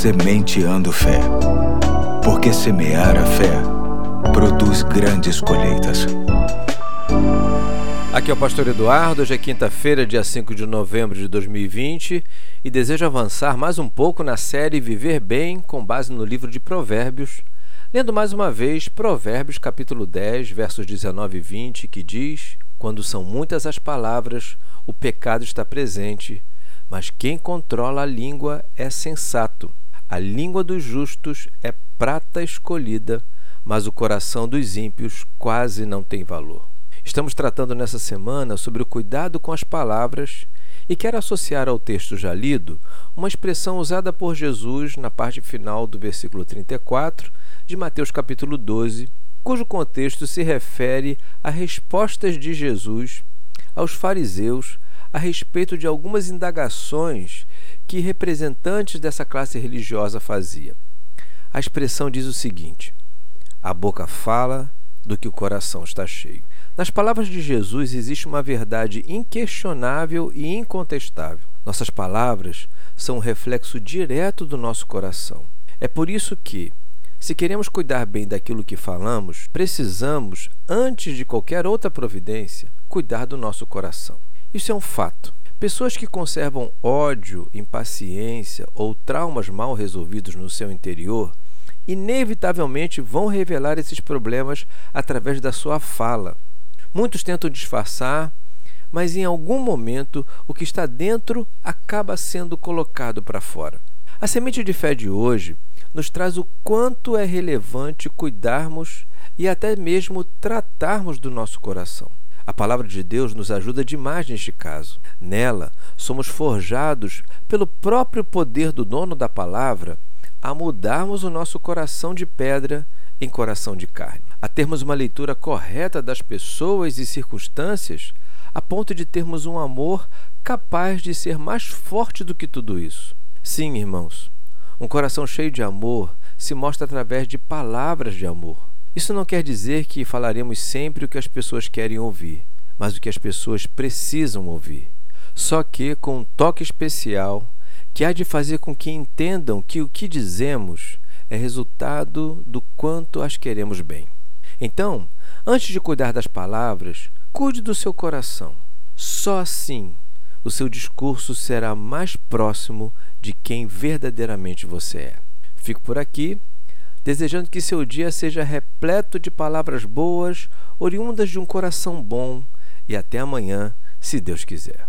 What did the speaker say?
Sementeando Fé. Porque semear a fé produz grandes colheitas. Aqui é o Pastor Eduardo, hoje é quinta-feira, dia 5 de novembro de 2020 e desejo avançar mais um pouco na série Viver Bem com base no livro de Provérbios, lendo mais uma vez Provérbios capítulo 10, versos 19 e 20, que diz: Quando são muitas as palavras, o pecado está presente, mas quem controla a língua é sensato. A língua dos justos é prata escolhida, mas o coração dos ímpios quase não tem valor. Estamos tratando nessa semana sobre o cuidado com as palavras e quero associar ao texto já lido uma expressão usada por Jesus na parte final do versículo 34 de Mateus capítulo 12, cujo contexto se refere a respostas de Jesus aos fariseus a respeito de algumas indagações que representantes dessa classe religiosa faziam. A expressão diz o seguinte: a boca fala do que o coração está cheio. Nas palavras de Jesus existe uma verdade inquestionável e incontestável. Nossas palavras são um reflexo direto do nosso coração. É por isso que, se queremos cuidar bem daquilo que falamos, precisamos, antes de qualquer outra providência, cuidar do nosso coração. Isso é um fato. Pessoas que conservam ódio, impaciência ou traumas mal resolvidos no seu interior, inevitavelmente vão revelar esses problemas através da sua fala. Muitos tentam disfarçar, mas em algum momento o que está dentro acaba sendo colocado para fora. A semente de fé de hoje nos traz o quanto é relevante cuidarmos e até mesmo tratarmos do nosso coração. A palavra de Deus nos ajuda demais neste caso. Nela, somos forjados pelo próprio poder do dono da palavra a mudarmos o nosso coração de pedra em coração de carne, a termos uma leitura correta das pessoas e circunstâncias, a ponto de termos um amor capaz de ser mais forte do que tudo isso. Sim, irmãos, um coração cheio de amor se mostra através de palavras de amor. Isso não quer dizer que falaremos sempre o que as pessoas querem ouvir, mas o que as pessoas precisam ouvir. Só que com um toque especial que há de fazer com que entendam que o que dizemos é resultado do quanto as queremos bem. Então, antes de cuidar das palavras, cuide do seu coração. Só assim o seu discurso será mais próximo de quem verdadeiramente você é. Fico por aqui desejando que seu dia seja repleto de palavras boas, oriundas de um coração bom, e até amanhã, se Deus quiser.